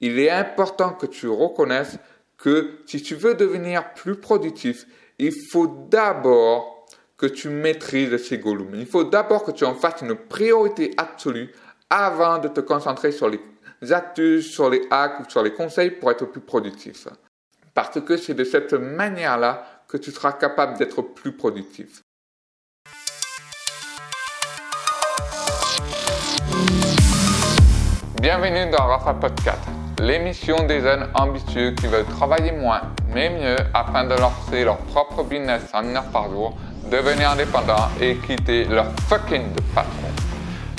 il est important que tu reconnaisses que si tu veux devenir plus productif, il faut d'abord que tu maîtrises ces golems. Il faut d'abord que tu en fasses une priorité absolue avant de te concentrer sur les astuces, sur les hacks ou sur les conseils pour être plus productif. Parce que c'est de cette manière-là que tu seras capable d'être plus productif. Bienvenue dans Rafa Podcast, l'émission des jeunes ambitieux qui veulent travailler moins mais mieux afin de lancer leur propre business en une heure par jour, devenir indépendant et quitter leur fucking patron.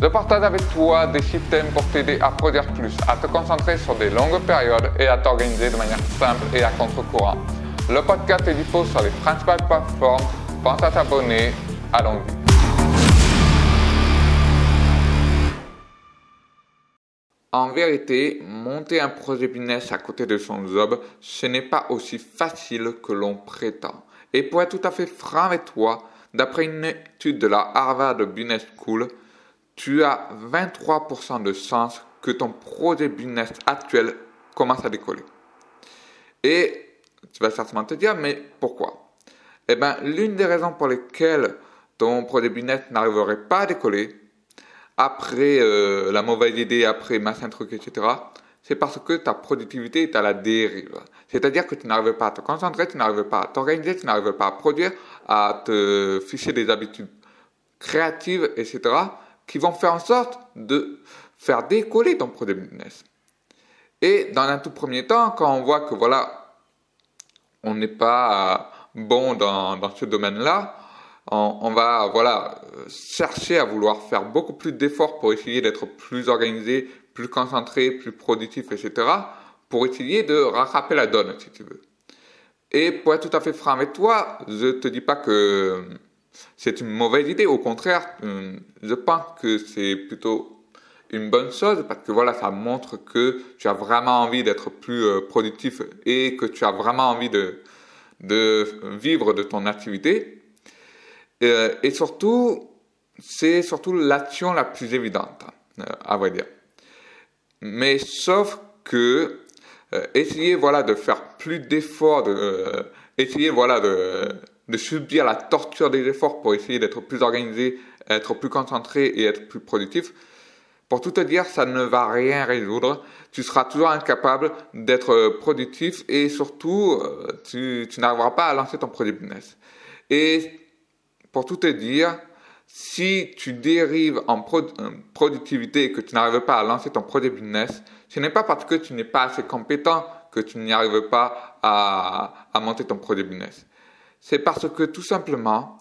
Je partage avec toi des systèmes pour t'aider à produire plus, à te concentrer sur des longues périodes et à t'organiser de manière simple et à contre-courant. Le podcast est dispo sur les principales plateformes. Pense à t'abonner. Allons-y. En vérité, monter un projet business à côté de son job, ce n'est pas aussi facile que l'on prétend. Et pour être tout à fait franc avec toi, d'après une étude de la Harvard Business School, tu as 23% de chances que ton projet business actuel commence à décoller. Et tu vas certainement te dire, mais pourquoi? Eh bien, l'une des raisons pour lesquelles ton projet business n'arriverait pas à décoller, après euh, la mauvaise idée, après machin truc, etc., c'est parce que ta productivité est à la dérive. C'est-à-dire que tu n'arrives pas à te concentrer, tu n'arrives pas à t'organiser, tu n'arrives pas à produire, à te ficher des habitudes créatives, etc., qui vont faire en sorte de faire décoller ton projet business. Et dans un tout premier temps, quand on voit que voilà, on n'est pas bon dans, dans ce domaine-là, on, va voilà chercher à vouloir faire beaucoup plus d'efforts pour essayer d'être plus organisé, plus concentré, plus productif, etc. pour essayer de rattraper la donne, si tu veux. Et pour être tout à fait franc avec toi, je te dis pas que c'est une mauvaise idée. Au contraire, je pense que c'est plutôt une bonne chose parce que voilà, ça montre que tu as vraiment envie d'être plus euh, productif et que tu as vraiment envie de, de vivre de ton activité. Euh, et surtout, c'est surtout l'action la plus évidente, euh, à vrai dire. Mais sauf que euh, essayer voilà de faire plus d'efforts, de essayer voilà de, de subir la torture des efforts pour essayer d'être plus organisé, être plus concentré et être plus productif. Pour tout te dire, ça ne va rien résoudre. Tu seras toujours incapable d'être productif et surtout, tu, tu n'arriveras pas à lancer ton produit business. Et pour tout te dire, si tu dérives en productivité et que tu n'arrives pas à lancer ton projet business, ce n'est pas parce que tu n'es pas assez compétent que tu n'y arrives pas à, à monter ton projet business. C'est parce que tout simplement,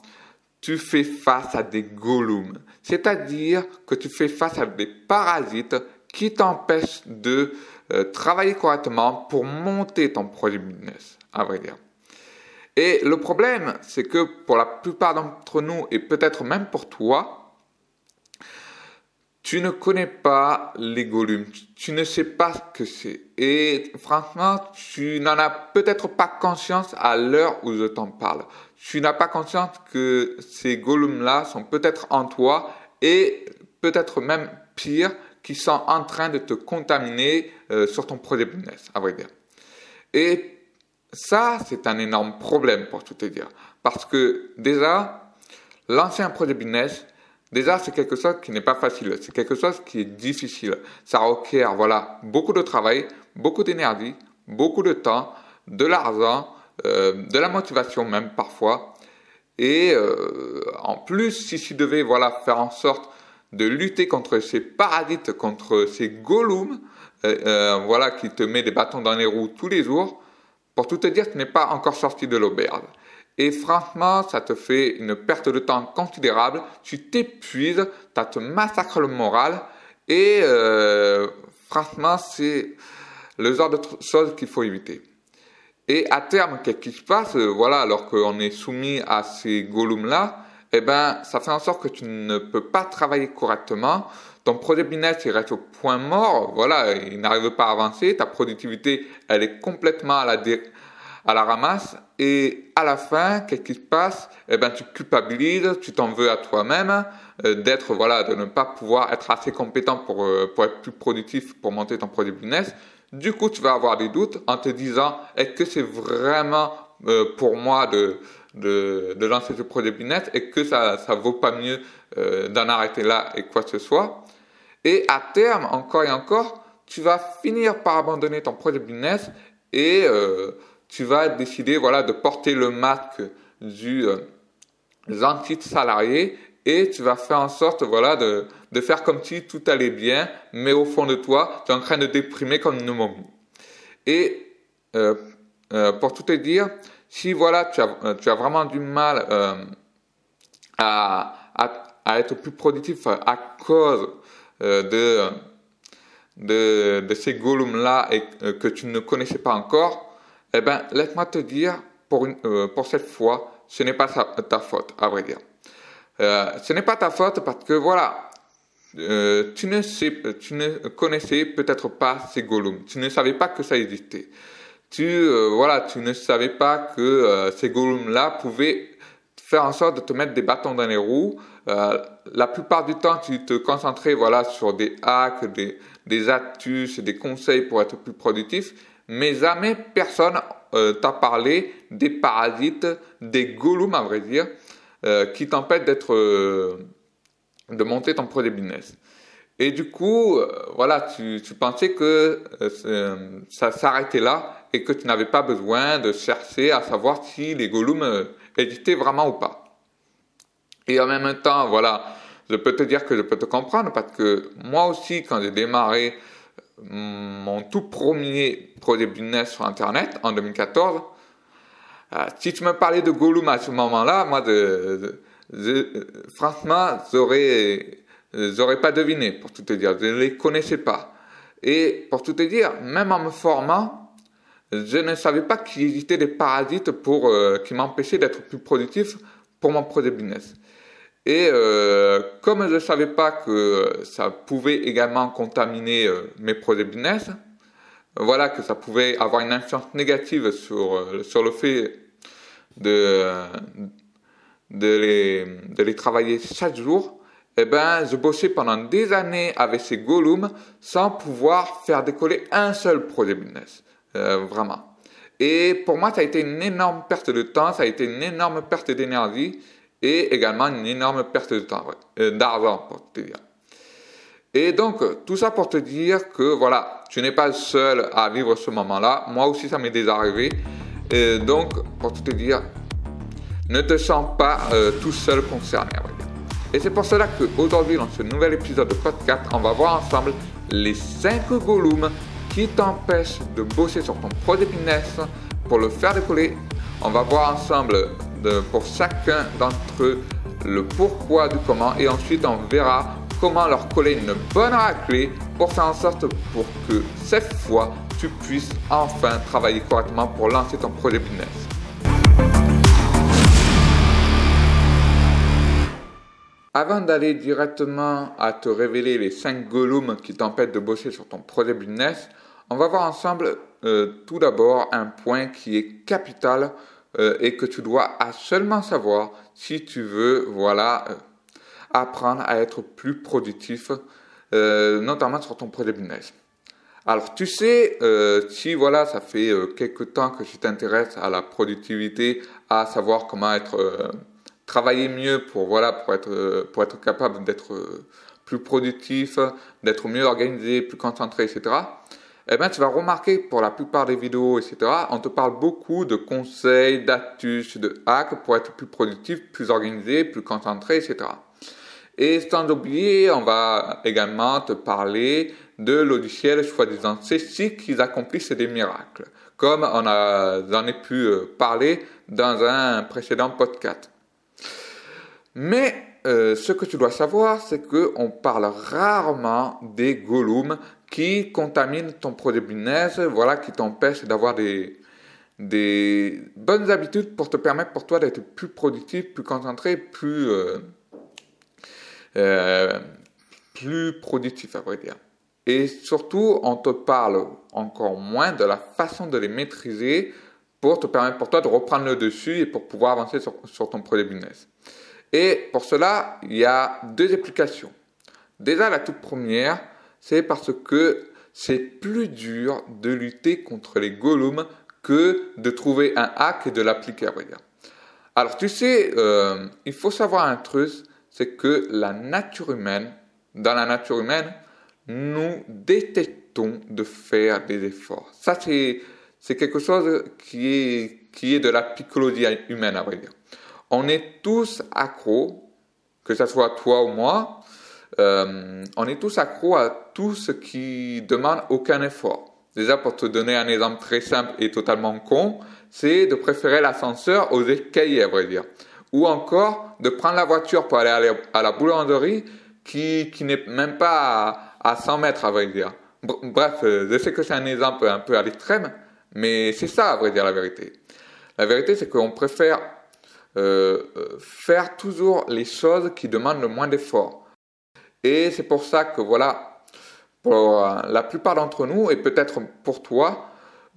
tu fais face à des golems. C'est-à-dire que tu fais face à des parasites qui t'empêchent de euh, travailler correctement pour monter ton projet business, à vrai dire. Et le problème, c'est que pour la plupart d'entre nous, et peut-être même pour toi, tu ne connais pas les golems, tu ne sais pas ce que c'est. Et franchement, tu n'en as peut-être pas conscience à l'heure où je t'en parle. Tu n'as pas conscience que ces golems-là sont peut-être en toi et peut-être même pire, qui sont en train de te contaminer euh, sur ton projet business, à vrai dire. Et ça, c'est un énorme problème pour tout te dire. Parce que déjà, lancer un projet business, déjà, c'est quelque chose qui n'est pas facile. C'est quelque chose qui est difficile. Ça requiert, voilà, beaucoup de travail, beaucoup d'énergie, beaucoup de temps, de l'argent, euh, de la motivation même parfois. Et euh, en plus, si tu devais, voilà, faire en sorte de lutter contre ces parasites, contre ces golems, euh, voilà, qui te met des bâtons dans les roues tous les jours, pour tout te dire, tu n'es pas encore sorti de l'auberge. Et franchement, ça te fait une perte de temps considérable. Tu t'épuises, ça te massacre le moral. Et euh, franchement, c'est le genre de choses qu'il faut éviter. Et à terme, qu'est-ce qui se passe? Voilà, alors qu'on est soumis à ces golems-là, eh ben, ça fait en sorte que tu ne peux pas travailler correctement. Ton projet business, il reste au point mort. Voilà, il n'arrive pas à avancer. Ta productivité, elle est complètement à la, ramasse. Et à la fin, qu'est-ce qui se passe? Eh ben, tu culpabilises, tu t'en veux à toi-même euh, d'être, voilà, de ne pas pouvoir être assez compétent pour, euh, pour être plus productif, pour monter ton projet business. Du coup, tu vas avoir des doutes en te disant est-ce que c'est vraiment euh, pour moi de, de, de, lancer ce projet business? Et que ça ça vaut pas mieux euh, d'en arrêter là et quoi que ce soit. Et à terme, encore et encore, tu vas finir par abandonner ton projet business et euh, tu vas décider voilà de porter le masque du euh, gentil salarié et tu vas faire en sorte voilà de, de faire comme si tout allait bien, mais au fond de toi, tu es en train de déprimer comme une momie. Et euh, euh, pour tout te dire, si voilà tu as, euh, tu as vraiment du mal euh, à, à, être plus productif à cause euh, de, de, ces golems-là et que tu ne connaissais pas encore, eh ben laisse-moi te dire pour, une, pour cette fois, ce n'est pas ta faute, à vrai dire. Euh, ce n'est pas ta faute parce que voilà, euh, tu, ne sais, tu ne connaissais peut-être pas ces golems, tu ne savais pas que ça existait. Tu, euh, voilà, tu ne savais pas que euh, ces golems-là pouvaient faire en sorte de te mettre des bâtons dans les roues. Euh, la plupart du temps, tu te concentrais voilà, sur des hacks, des, des astuces, des conseils pour être plus productif, mais jamais personne euh, t'a parlé des parasites, des golems à vrai dire, euh, qui t'empêchent d'être, euh, de monter ton projet business. Et du coup, euh, voilà, tu, tu, pensais que euh, ça s'arrêtait là et que tu n'avais pas besoin de chercher à savoir si les golems existaient vraiment ou pas. Et en même temps, voilà, je peux te dire que je peux te comprendre parce que moi aussi, quand j'ai démarré mon tout premier projet business sur Internet en 2014, euh, si tu me parlais de Gollum à ce moment-là, moi, de, franchement, j'aurais, j'aurais pas deviné, pour tout te dire. Je ne les connaissais pas. Et pour tout te dire, même en me formant, je ne savais pas qu'il existait des parasites pour, euh, qui m'empêchaient d'être plus productif pour mon projet business. Et euh, comme je ne savais pas que ça pouvait également contaminer euh, mes projets business, voilà que ça pouvait avoir une influence négative sur, euh, sur le fait de, de, les, de les travailler chaque jour, eh ben, je bossais pendant des années avec ces golems sans pouvoir faire décoller un seul projet business. Euh, vraiment. Et pour moi, ça a été une énorme perte de temps, ça a été une énorme perte d'énergie et également une énorme perte de temps, euh, d'argent pour te dire. Et donc, tout ça pour te dire que voilà, tu n'es pas seul à vivre ce moment-là. Moi aussi, ça m'est déjà arrivé. Et donc, pour te dire, ne te sens pas euh, tout seul concerné. Et c'est pour cela qu'aujourd'hui, dans ce nouvel épisode de podcast, on va voir ensemble les 5 golems qui t'empêchent de bosser sur ton projet business pour le faire décoller. On va voir ensemble pour chacun d'entre eux le pourquoi du comment et ensuite on verra comment leur coller une bonne raclée pour faire en sorte pour que cette fois tu puisses enfin travailler correctement pour lancer ton projet business. Avant d'aller directement à te révéler les 5 golems qui t'empêchent de bosser sur ton projet business, on va voir ensemble euh, tout d'abord un point qui est capital euh, et que tu dois seulement savoir si tu veux, voilà, euh, apprendre à être plus productif, euh, notamment sur ton projet business. Alors, tu sais, euh, si voilà, ça fait euh, quelques temps que tu t'intéresses à la productivité, à savoir comment être, travailler mieux pour voilà, pour être, pour être capable d'être plus productif, d'être mieux organisé, plus concentré, etc eh bien, tu vas remarquer pour la plupart des vidéos, etc., on te parle beaucoup de conseils, d'astuces, de hacks pour être plus productif, plus organisé, plus concentré, etc. Et sans oublier, on va également te parler de logiciels soi-disant ceci qui accomplissent des miracles, comme on a, en a pu euh, parler dans un précédent podcast. Mais euh, ce que tu dois savoir, c'est qu'on parle rarement des golems qui contaminent ton projet business, voilà, qui t'empêchent d'avoir des, des bonnes habitudes pour te permettre pour toi d'être plus productif, plus concentré, plus, euh, euh, plus productif, à vrai dire. Et surtout, on te parle encore moins de la façon de les maîtriser pour te permettre pour toi de reprendre le dessus et pour pouvoir avancer sur, sur ton projet business. Et pour cela, il y a deux applications. Déjà, la toute première, c'est parce que c'est plus dur de lutter contre les golems que de trouver un hack et de l'appliquer à vrai dire. Alors tu sais, euh, il faut savoir un truc, c'est que la nature humaine, dans la nature humaine, nous détestons de faire des efforts. Ça, c'est, c'est quelque chose qui est, qui est de la psychologie humaine, à vrai dire. On est tous accros, que ce soit toi ou moi, euh, on est tous accros à tout ce qui demande aucun effort. Déjà, pour te donner un exemple très simple et totalement con, c'est de préférer l'ascenseur aux escaliers, à vrai dire. Ou encore de prendre la voiture pour aller à la boulangerie qui, qui n'est même pas à, 100 mètres, à vrai dire. Bref, euh, je sais que c'est un exemple un peu à l'extrême, mais c'est ça, à vrai dire, la vérité. La vérité, c'est qu'on préfère euh, faire toujours les choses qui demandent le moins d'efforts. Et c'est pour ça que, voilà, pour la plupart d'entre nous, et peut-être pour toi,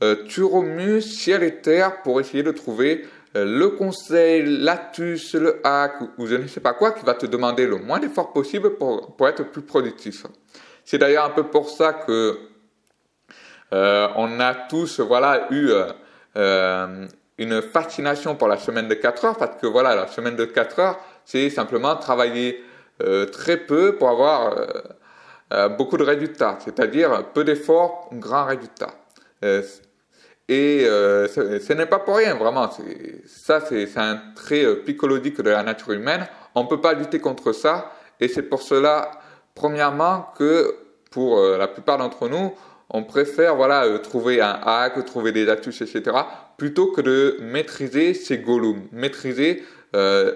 euh, tu remues ciel et terre pour essayer de trouver euh, le conseil, l'astuce, le hack ou, je ne sais pas quoi qui va te demander le moins d'efforts possible pour, pour être plus productif. C'est d'ailleurs un peu pour ça que euh, on a tous voilà eu une fascination pour la semaine de 4 heures parce que voilà la semaine de 4 heures c'est simplement travailler très peu pour avoir beaucoup de résultats, c'est-à-dire peu d'efforts, grand résultat. Et euh, ce, n'est pas pour rien, vraiment. Ça, c'est un trait euh, psychologique de la nature humaine. On ne peut pas lutter contre ça. Et c'est pour cela, premièrement, que pour euh, la plupart d'entre nous, on préfère voilà, trouver un hack, trouver des astuces, etc., plutôt que de maîtriser ces golems, maîtriser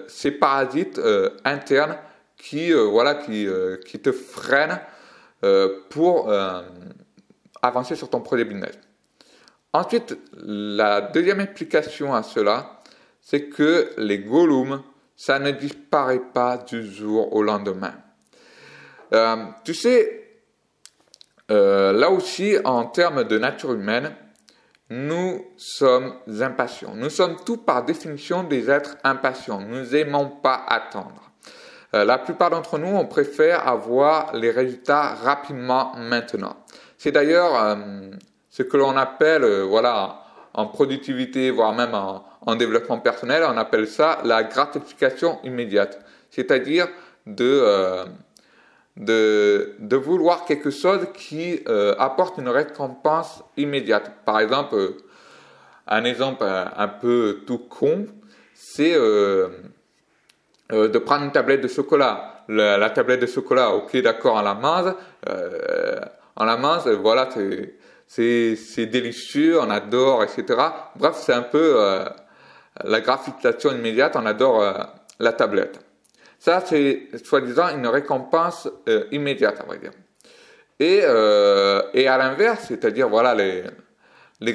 ces parasites internes qui, voilà, qui, qui te freinent pour avancer sur ton projet business. Ensuite, la deuxième implication à cela, c'est que les golems, ça ne disparaît pas du jour au lendemain. Euh, tu sais, euh, là aussi, en termes de nature humaine, nous sommes impatients. Nous sommes tous par définition des êtres impatients. Nous n'aimons pas attendre. Euh, la plupart d'entre nous, on préfère avoir les résultats rapidement maintenant. C'est d'ailleurs ce que l'on appelle, euh, voilà, en productivité, voire même en, développement personnel, on appelle ça la gratification immédiate. C'est-à-dire de, euh, de, vouloir quelque chose qui euh, apporte une récompense immédiate. Par exemple, un exemple un, peu tout con, c'est de prendre une tablette de chocolat. La, tablette de chocolat, ok, d'accord, on la mange. on la mange, voilà, c'est délicieux, on adore, etc. Bref, c'est un peu euh, la gratification immédiate, on adore euh, la tablette. Ça, c'est soi-disant une récompense euh, immédiate, à vrai dire. Et, et à l'inverse, c'est-à-dire voilà les, les,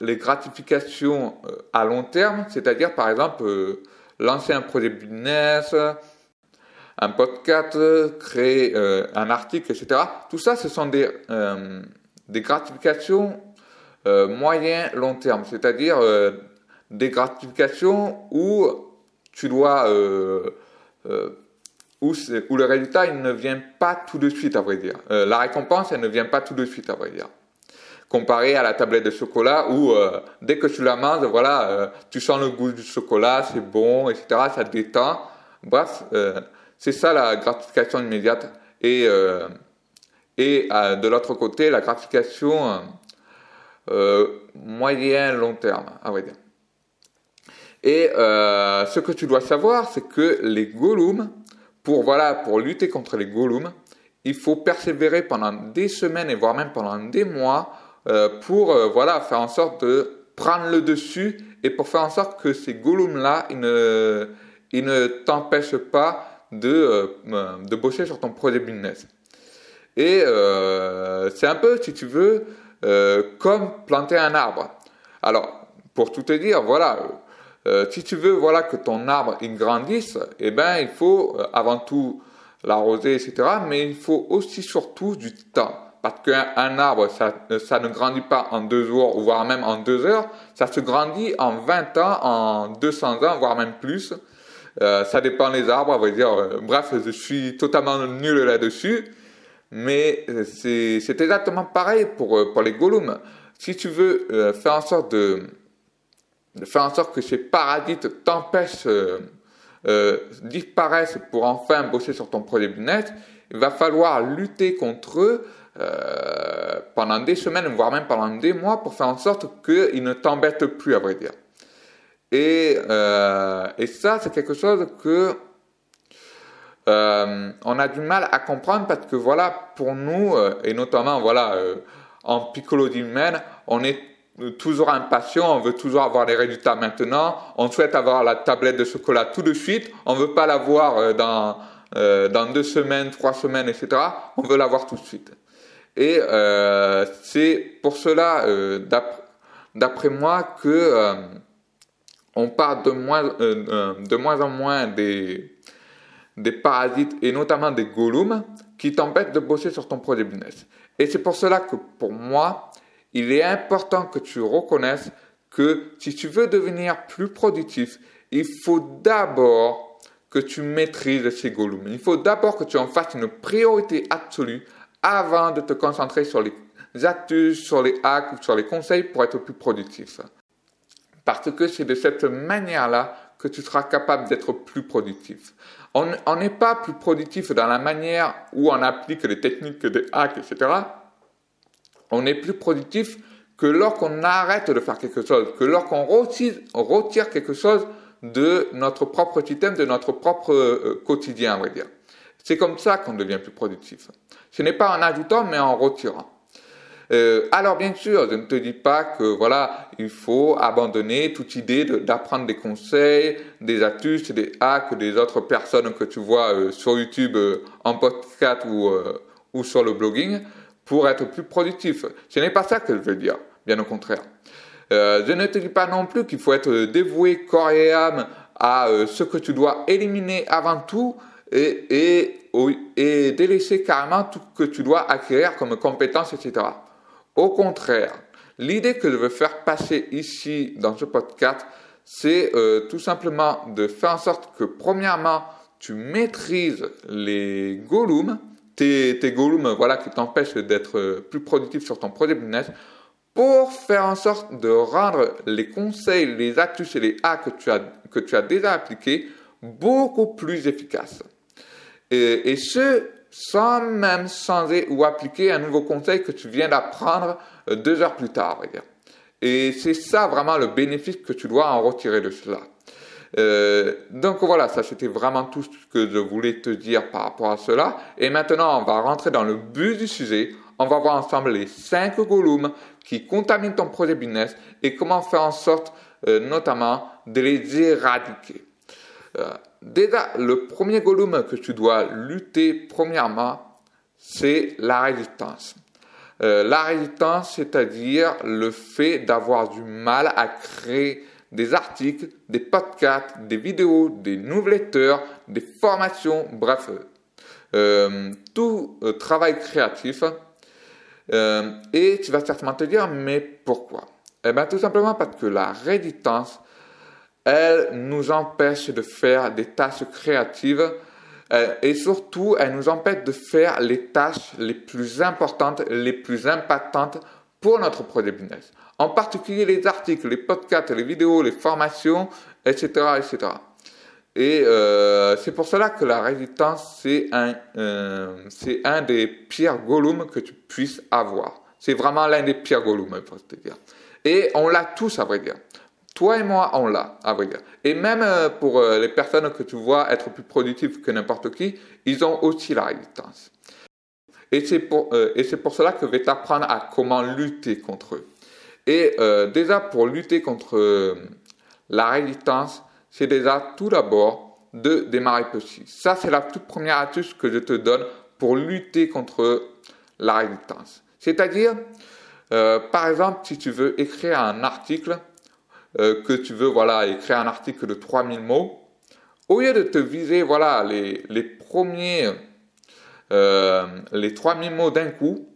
les gratifications à long terme, c'est-à-dire par exemple lancer un projet business, un podcast, créer un article, etc. Tout ça, ce sont des des gratifications euh, moyen long terme, c'est-à-dire euh, des gratifications où tu dois euh, euh, le résultat ne vient pas tout de suite à vrai dire. la récompense elle ne vient pas tout de suite à vrai dire. Comparé à la tablette de chocolat où dès que tu la manges, voilà, tu sens le goût du chocolat, c'est bon, etc. Ça te détend. Bref, c'est ça la gratification immédiate. Et et euh, de l'autre côté, la gratification euh, euh, moyen-long terme, à vrai dire. Et ce que tu dois savoir, c'est que les golems, pour, voilà, pour lutter contre les golems, il faut persévérer pendant des semaines et voire même pendant des mois pour voilà, faire en sorte de prendre le dessus et pour faire en sorte que ces golems-là, ils ne, ils ne t'empêchent pas de, de bosser sur ton projet business. Et euh, c'est un peu, si tu veux, euh, comme planter un arbre. Alors, pour tout te dire, voilà, euh, si tu veux, voilà, que ton arbre il grandisse, eh ben, il faut euh, avant tout l'arroser, etc. Mais il faut aussi surtout du temps. Parce qu'un arbre, ça, ça, ne grandit pas en deux jours, voire même en deux heures. Ça se grandit en 20 ans, en 200 ans, voire même plus. Euh, ça dépend des arbres, à vrai dire. bref, je suis totalement nul là-dessus. Mais c'est exactement pareil pour, pour les golems. Si tu veux faire en sorte de, faire en sorte que ces parasites t'empêchent euh, disparaissent pour enfin bosser sur ton projet business, il va falloir lutter contre eux euh, pendant des semaines, voire même pendant des mois, pour faire en sorte qu'ils ne t'embêtent plus, à vrai dire. Et, euh, et ça, c'est quelque chose que euh, on a du mal à comprendre parce que voilà, pour nous, et notamment voilà, en psychologie humaine, on est toujours impatient, on veut toujours avoir les résultats maintenant, on souhaite avoir la tablette de chocolat tout de suite, on veut pas l'avoir dans, dans deux semaines, trois semaines, etc. On veut l'avoir tout de suite. Et euh, c'est pour cela, euh, d'après moi, que euh, on parle de moins, en moins des, parasites et notamment des golems qui t'empêchent de bosser sur ton projet business. Et c'est pour cela que pour moi, il est important que tu reconnaisses que si tu veux devenir plus productif, il faut d'abord que tu maîtrises ces golems. Il faut d'abord que tu en fasses une priorité absolue avant de te concentrer sur les astuces, sur les hacks ou sur les conseils pour être plus productif. Parce que c'est de cette manière-là que tu seras capable d'être plus productif. On n'est pas plus productif dans la manière où on applique les techniques de hack, etc on est plus productif que lorsqu'on arrête de faire quelque chose, que lorsqu'on retire, quelque chose de notre propre système, de notre propre euh, quotidien, on va dire. C'est comme ça qu'on devient plus productif. Ce n'est pas en ajoutant, mais en retirant. Euh, alors bien sûr, je ne te dis pas que voilà, il faut abandonner toute idée d'apprendre des conseils, des astuces, des hacks des autres personnes que tu vois euh, sur YouTube, en podcast ou, ou sur le blogging pour être plus productif. Ce n'est pas ça que je veux dire, bien au contraire. Euh, je ne te dis pas non plus qu'il faut être dévoué corps et âme à euh, ce que tu dois éliminer avant tout et, et, et délaisser carrément tout ce que tu dois acquérir comme compétences, etc. Au contraire, l'idée que je veux faire passer ici dans ce podcast, c'est euh, tout simplement de faire en sorte que premièrement, tu maîtrises les golems, tes, tes voilà, qui t'empêchent d'être plus productif sur ton projet business pour faire en sorte de rendre les conseils, les astuces et les hacks que tu as, que tu as déjà appliqués beaucoup plus efficaces. Et, ce, sans même changer ou appliquer un nouveau conseil que tu viens d'apprendre euh, deux heures plus tard. Et c'est ça vraiment le bénéfice que tu dois en retirer de cela. Euh, donc voilà, ça c'était vraiment tout ce que je voulais te dire par rapport à cela. Et maintenant, on va rentrer dans le but du sujet. On va voir ensemble les 5 golems qui contaminent ton projet business et comment faire en sorte euh, notamment de les éradiquer. Déjà, le premier golem que tu dois lutter premièrement, c'est la résistance. Euh, la résistance, c'est-à-dire le fait d'avoir du mal à créer des articles, des podcasts, des vidéos, des newsletters, des formations, bref, euh, tout euh, travail créatif. Et tu vas certainement te dire, mais pourquoi? Eh bien, tout simplement parce que la résistance, elle nous empêche de faire des tâches créatives et surtout, elle nous empêche de faire les tâches les plus importantes, les plus impactantes pour notre projet business en particulier les articles, les podcasts, les vidéos, les formations, etc. etc. Et euh, c'est pour cela que la résistance, c'est un, euh, c'est un des pires golems que tu puisses avoir. C'est vraiment l'un des pires golems, faut te dire. Et on l'a tous, à vrai dire. Toi et moi, on l'a, à vrai dire. Et même euh, pour euh, les personnes que tu vois être plus productives que n'importe qui, ils ont aussi la résistance. Et c'est pour, euh, pour cela que je vais t'apprendre à comment lutter contre eux. Et euh, déjà, pour lutter contre euh, la résistance, c'est déjà tout d'abord de démarrer petit. Ça, c'est la toute première astuce que je te donne pour lutter contre la résistance. C'est-à-dire, par exemple, si tu veux écrire un article, que tu veux voilà écrire un article de 3000 mots, au lieu de te viser voilà les, les premiers les 3000 mots d'un coup,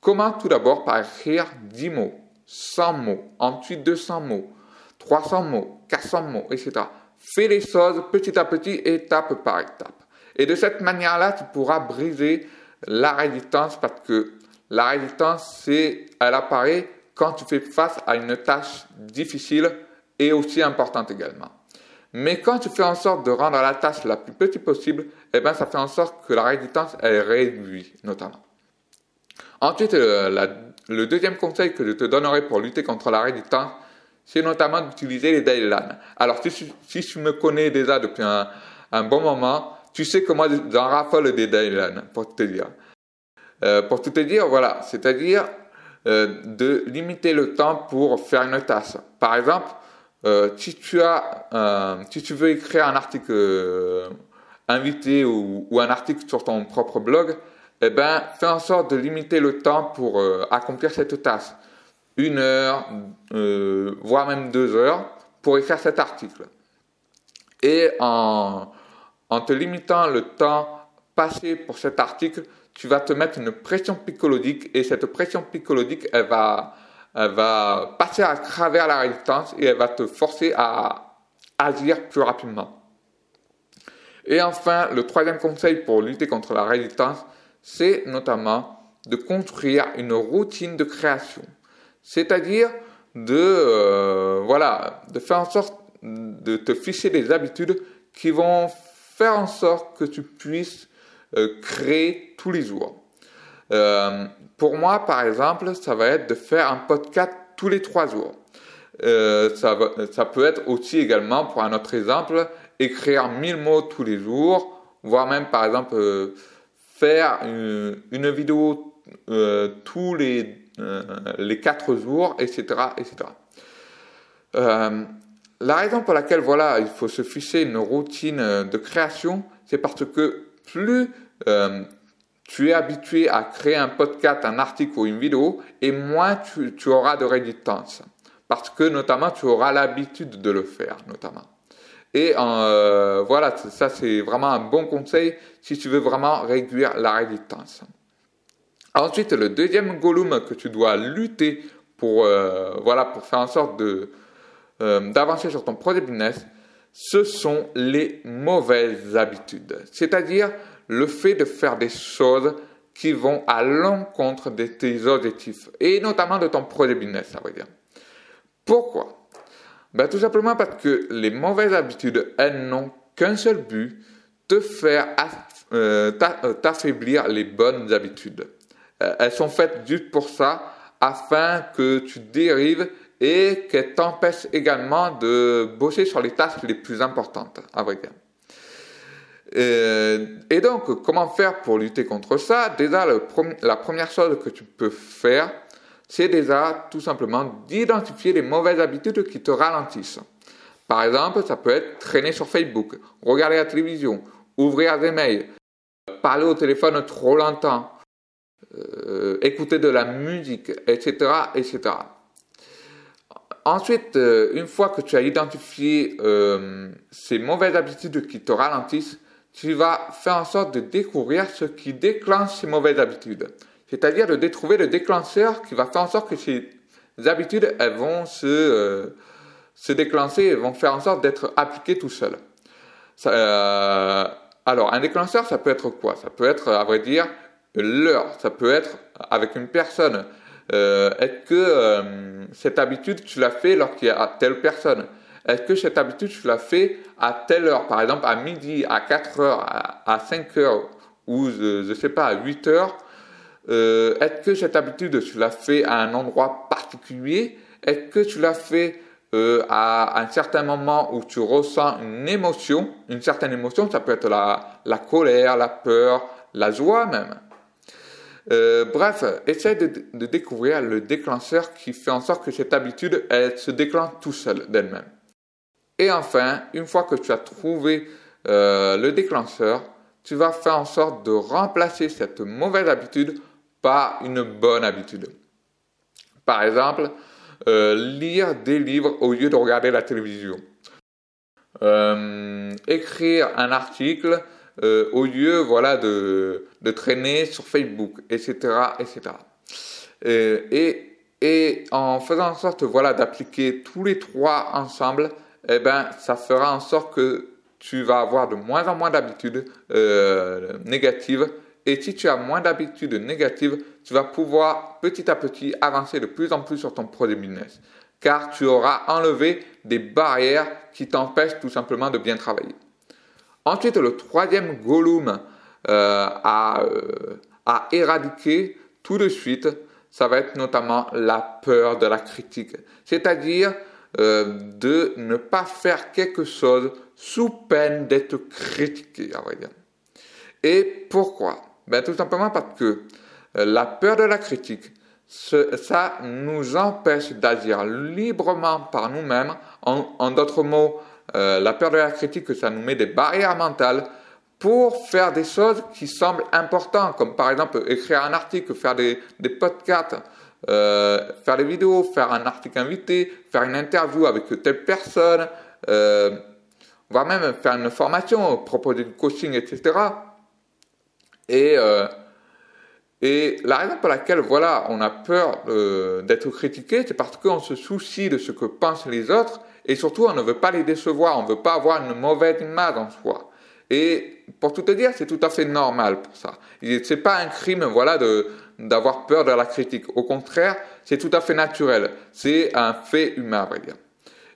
commence tout d'abord par écrire 10 mots. 100 mots, ensuite 200 mots, 300 mots, 400 mots, etc. Fais les choses petit à petit, étape par étape. Et de cette manière-là, tu pourras briser la résistance parce que la résistance, c'est, elle apparaît quand tu fais face à une tâche difficile et aussi importante également. Mais quand tu fais en sorte de rendre la tâche la plus petite possible, eh ben, ça fait en sorte que la résistance, elle réduit, notamment. Ensuite, euh, le deuxième conseil que je te donnerai pour lutter contre la résistance, c'est notamment d'utiliser les daylines. Alors, si, tu me connais déjà depuis un, bon moment, tu sais que moi, j'en raffole des daylines, pour te dire. Euh, pour te dire, voilà, c'est-à-dire de limiter le temps pour faire une tâche. Par exemple, euh, si tu as, euh, si tu veux écrire un article euh, invité ou, un article sur ton propre blog, eh ben, fais en sorte de limiter le temps pour euh, accomplir cette tâche. Une heure, voire même deux heures pour écrire cet article. Et en te limitant le temps passé pour cet article, tu vas te mettre une pression psychologique et cette pression psychologique, elle va, elle va passer à travers la résistance et elle va te forcer à agir plus rapidement. Et enfin, le troisième conseil pour lutter contre la résistance, c'est notamment de construire une routine de création. C'est-à-dire de, euh, voilà, de faire en sorte de te fixer des habitudes qui vont faire en sorte que tu puisses euh, créer tous les jours. Euh, pour moi, par exemple, ça va être de faire un podcast tous les trois jours. Euh, ça, va, ça peut être aussi également, pour un autre exemple, écrire 1000 mots tous les jours, voire même, par exemple, euh, faire une, vidéo tous les, les 4 jours, etc. etc. la raison pour laquelle voilà, il faut se fixer une routine de création, c'est parce que plus tu es habitué à créer un podcast, un article ou une vidéo, et moins tu, auras de résistance. Parce que notamment, tu auras l'habitude de le faire, notamment. Et euh, voilà, ça c'est vraiment un bon conseil si tu veux vraiment réduire la résistance. Ensuite, le deuxième volume que tu dois lutter pour, euh, voilà, pour faire en sorte de, euh, d'avancer sur ton projet business, ce sont les mauvaises habitudes. C'est-à-dire le fait de faire des choses qui vont à l'encontre de tes objectifs et notamment de ton projet business, ça veut dire. Pourquoi? Ben, Tout simplement parce que les mauvaises habitudes, elles n'ont qu'un seul but, te faire euh, euh, t'affaiblir les bonnes habitudes. Euh, elles sont faites juste pour ça, afin que tu dérives et qu'elles t'empêchent également de bosser sur les tâches les plus importantes, à vrai dire. Euh, et donc, comment faire pour lutter contre ça? Déjà, la première chose que tu peux faire, c'est déjà tout simplement d'identifier les mauvaises habitudes qui te ralentissent. Par exemple, ça peut être traîner sur Facebook, regarder la télévision, ouvrir des mails, parler au téléphone trop longtemps, euh, écouter de la musique, etc., etc. Ensuite, euh, une fois que tu as identifié ces mauvaises habitudes qui te ralentissent, tu vas faire en sorte de découvrir ce qui déclenche ces mauvaises habitudes. C'est-à-dire de trouver le déclencheur qui va faire en sorte que ces habitudes, elles vont se, euh, se déclencher et vont faire en sorte d'être appliquées tout seul. Euh, alors, un déclencheur, ça peut être quoi? Ça peut être, à vrai dire, l'heure. Ça peut être avec une personne. Euh, est-ce que euh, cette habitude, tu l'as fait lorsqu'il y a telle personne? Est-ce que cette habitude, tu l'as fait à telle heure, par exemple à midi, à 4 heures, à, 5 heures ou je ne sais pas, à 8 heures euh, Est-ce que cette habitude, tu l'as fait à un endroit particulier? Est-ce que tu l'as fait euh, à un certain moment où tu ressens une émotion? Une certaine émotion, ça peut être la, la colère, la peur, la joie même. Euh, bref, essaie de, de, découvrir le déclencheur qui fait en sorte que cette habitude, elle se déclenche tout seul d'elle-même. Et enfin, une fois que tu as trouvé euh, le déclencheur, tu vas faire en sorte de remplacer cette mauvaise habitude par une bonne habitude. Par exemple, euh, lire des livres au lieu de regarder la télévision. Euh, écrire un article au lieu voilà, de, traîner sur Facebook, etc. etc. Et, et en faisant en sorte voilà, d'appliquer tous les trois ensemble, eh ben, ça fera en sorte que tu vas avoir de moins en moins d'habitudes euh, négatives et si tu as moins d'habitudes négatives, tu vas pouvoir petit à petit avancer de plus en plus sur ton projet business. Car tu auras enlevé des barrières qui t'empêchent tout simplement de bien travailler. Ensuite, le troisième gollum euh, à, euh, à éradiquer tout de suite, ça va être notamment la peur de la critique. C'est-à-dire euh, de ne pas faire quelque chose sous peine d'être critiqué. Et pourquoi? Ben, Tout simplement parce que euh, la peur de la critique, ça nous empêche d'agir librement par nous-mêmes. En, d'autres mots, euh, la peur de la critique, ça nous met des barrières mentales pour faire des choses qui semblent importantes, comme par exemple écrire un article, faire des podcasts, euh, faire des vidéos, faire un article invité, faire une interview avec telle personne, euh, voire même faire une formation, proposer du coaching, etc. Et, euh, et la raison pour laquelle voilà, on a peur euh, d'être critiqué, c'est parce qu'on se soucie de ce que pensent les autres et surtout on ne veut pas les décevoir, on ne veut pas avoir une mauvaise image en soi. Et pour tout te dire, c'est tout à fait normal pour ça. C'est pas un crime, voilà, de d'avoir peur de la critique. Au contraire, c'est tout à fait naturel. C'est un fait humain, à vrai dire.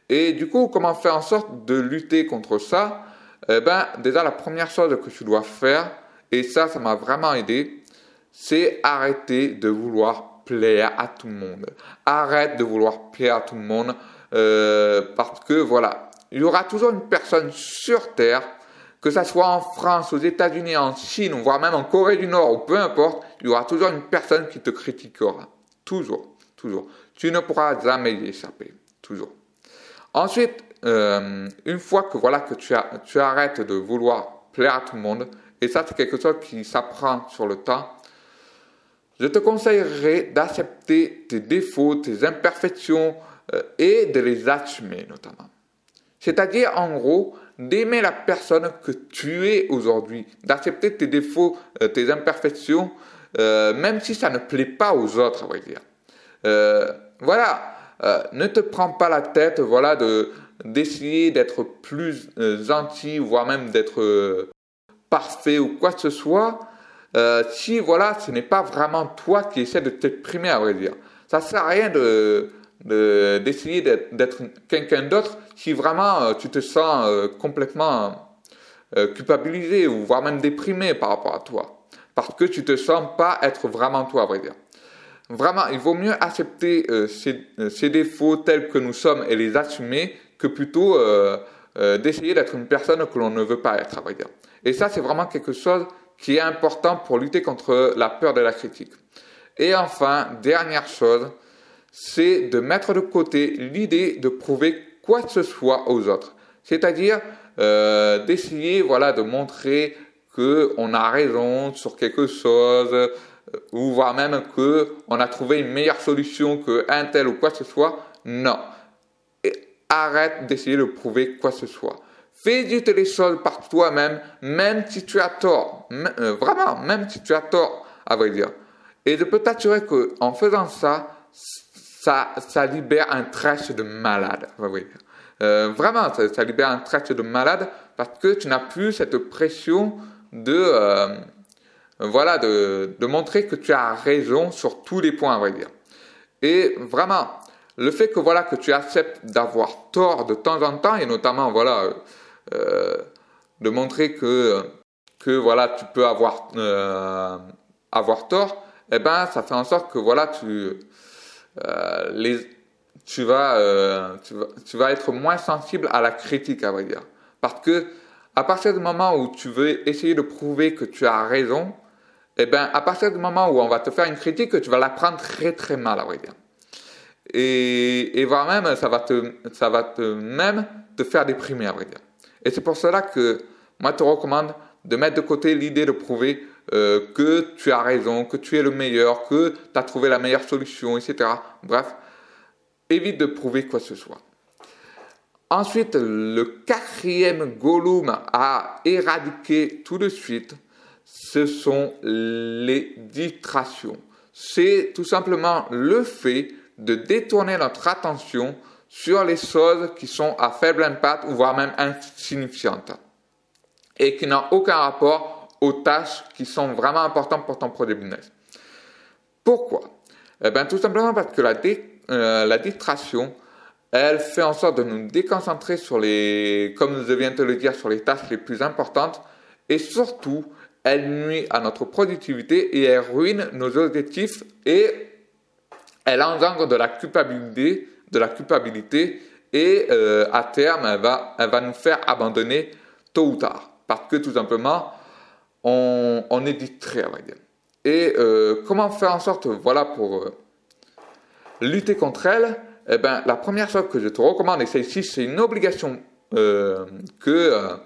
Et du coup, comment faire en sorte de lutter contre ça? Eh ben, déjà la première chose que tu dois faire, et ça, ça m'a vraiment aidé, c'est arrêter de vouloir plaire à tout le monde. Arrête de vouloir plaire à tout le monde euh, parce que voilà, il y aura toujours une personne sur Terre que ça soit en France, aux États-Unis, en Chine, voire même en Corée du Nord, ou peu importe, il y aura toujours une personne qui te critiquera. Toujours, toujours. Tu ne pourras jamais y échapper. Toujours. Ensuite, euh, une fois que voilà que tu, as, tu arrêtes de vouloir plaire à tout le monde, et ça c'est quelque chose qui s'apprend sur le temps, je te conseillerais d'accepter tes défauts, tes imperfections euh, et de les assumer notamment. C'est-à-dire en gros d'aimer la personne que tu es aujourd'hui, d'accepter tes défauts, euh, tes imperfections, euh, même si ça ne plaît pas aux autres, à vrai dire. Euh, voilà, ne te prends pas la tête, voilà, de d'essayer d'être plus gentil, voire même d'être parfait ou quoi que ce soit, si voilà, ce n'est pas vraiment toi qui essaie de t'exprimer, à vrai dire. Ça sert à rien de d'essayer d'être quelqu'un d'autre si vraiment euh, tu te sens euh, complètement euh, culpabilisé ou voire même déprimé par rapport à toi. Parce que tu te sens pas être vraiment toi, à vrai dire. Vraiment, il vaut mieux accepter ces, défauts tels que nous sommes et les assumer que plutôt d'essayer d'être une personne que l'on ne veut pas être, à vrai dire. Et ça, c'est vraiment quelque chose qui est important pour lutter contre la peur de la critique. Et enfin, dernière chose, c'est de mettre de côté l'idée de prouver quoi que ce soit aux autres. C'est-à-dire euh, d'essayer voilà, de montrer qu'on a raison sur quelque chose, euh, ou voire même qu'on a trouvé une meilleure solution qu'un tel ou quoi que ce soit. Non. Arrête d'essayer de prouver quoi que ce soit. Fais juste les choses par toi-même, même si tu as tort. Euh, vraiment, même si tu as tort, à vrai dire. Et je peux t'assurer qu'en faisant ça, ça, libère un trash de malade. Euh, vraiment, ça, libère un trash de malade parce que tu n'as plus cette pression de, euh, voilà, de, montrer que tu as raison sur tous les points, à vrai dire. Et vraiment, le fait que voilà que tu acceptes d'avoir tort de temps en temps et notamment voilà euh, de montrer que que voilà tu peux avoir avoir tort, eh ben ça fait en sorte que voilà tu euh, les, vas, euh, tu, vas, tu vas être moins sensible à la critique, à vrai dire. Parce que à partir du moment où tu veux essayer de prouver que tu as raison, eh ben, à partir du moment où on va te faire une critique, tu vas la prendre très très mal, à vrai dire. Et, et voire même, ça va te, ça va te même te faire déprimer, à vrai dire. Et c'est pour cela que moi, je te recommande de mettre de côté l'idée de prouver euh, que tu as raison, que tu es le meilleur, que tu as trouvé la meilleure solution, etc. Bref, évite de prouver quoi que ce soit. Ensuite, le quatrième Gollum à éradiquer tout de suite, ce sont les distractions. C'est tout simplement le fait de détourner notre attention sur les choses qui sont à faible impact ou voire même insignifiantes et qui n'ont aucun rapport aux tâches qui sont vraiment importantes pour ton projet business. Pourquoi? Eh bien, tout simplement parce que la, euh, la distraction, elle fait en sorte de nous déconcentrer sur les, comme je viens de le dire, sur les tâches les plus importantes. Et surtout, elle nuit à notre productivité et elle ruine nos objectifs et elle engendre de la culpabilité, de la culpabilité et euh, à terme, elle va, elle va nous faire abandonner tôt ou tard. Parce que tout simplement, on, on est distrait, on va dire. Et euh, comment faire en sorte, voilà, pour euh, lutter contre elle Eh bien, la première chose que je te recommande, et celle-ci, c'est une obligation que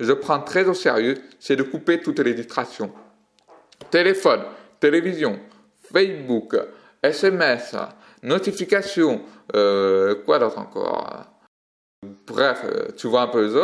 je prends très au sérieux, c'est de couper toutes les distractions. Téléphone, télévision, Facebook, SMS, notifications, euh, quoi d'autre encore? Bref, euh, tu vois un peu les